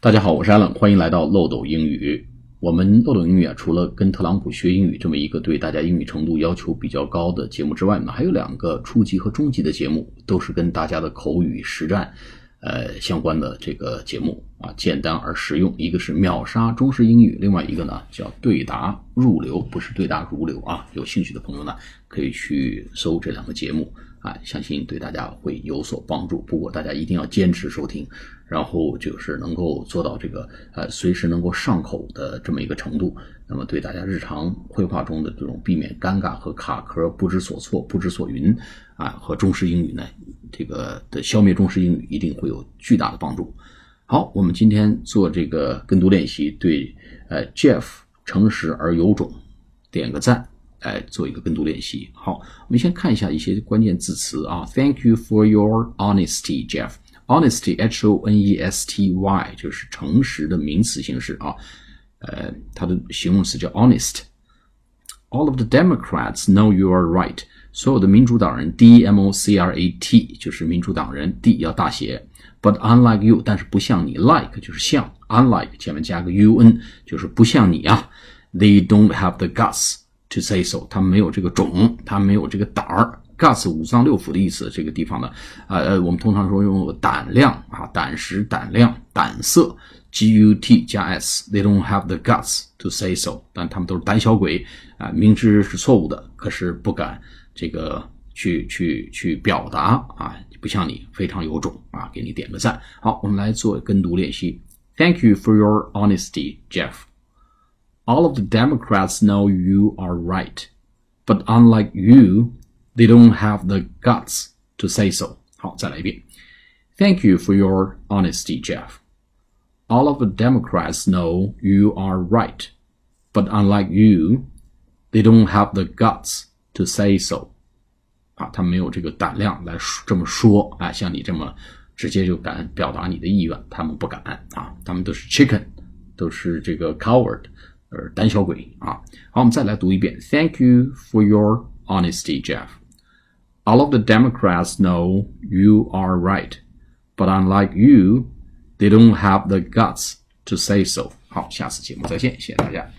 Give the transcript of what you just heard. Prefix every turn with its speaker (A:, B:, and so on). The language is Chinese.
A: 大家好，我是 Allen，欢迎来到漏斗英语。我们漏斗英语啊，除了跟特朗普学英语这么一个对大家英语程度要求比较高的节目之外呢，还有两个初级和中级的节目，都是跟大家的口语实战，呃相关的这个节目啊，简单而实用。一个是秒杀中式英语，另外一个呢叫对答入流，不是对答如流啊。有兴趣的朋友呢，可以去搜这两个节目。啊，相信对大家会有所帮助。不过大家一定要坚持收听，然后就是能够做到这个呃随时能够上口的这么一个程度。那么对大家日常绘画中的这种避免尴尬和卡壳、不知所措、不知所云啊，和中式英语呢，这个的消灭中式英语一定会有巨大的帮助。好，我们今天做这个跟读练习，对呃 Jeff 诚实而有种点个赞。来，做一个跟读练习。好，我们先看一下一些关键字词啊。Thank you for your honesty, Jeff. Honesty, H-O-N-E-S-T-Y，就是诚实的名词形式啊。呃，它的形容词叫 honest。All of the Democrats know you are right。所有的民主党人，D-M-O-C-R-A-T，就是民主党人，D 要大写。But unlike you，但是不像你，like 就是像，unlike 前面加个 U-N，就是不像你啊。They don't have the guts。To say so，他没有这个种，他没有这个胆儿。Guts，五脏六腑的意思。这个地方呢，呃呃，我们通常说用胆量啊，胆识、胆量、胆色。Gut 加 s，They don't have the guts to say so，但他们都是胆小鬼啊，明知是错误的，可是不敢这个去去去表达啊，不像你非常有种啊，给你点个赞。好，我们来做跟读练习。Thank you for your honesty, Jeff. all of the Democrats know you are right, but unlike you, they don't have the guts to say so. 好，再来一遍。Thank you for your honesty, Jeff. All of the Democrats know you are right, but unlike you, they don't have the guts to say so. 啊，他没有这个胆量来这么说啊，像你这么直接就敢表达你的意愿，他们不敢啊，他们都是 chicken，都是这个 coward。 呃，胆小鬼啊！好，我们再来读一遍。Thank you for your honesty, Jeff. All of the Democrats know you are right, but unlike you, they don't have the guts to say so. 好，下次节目再见，谢谢大家。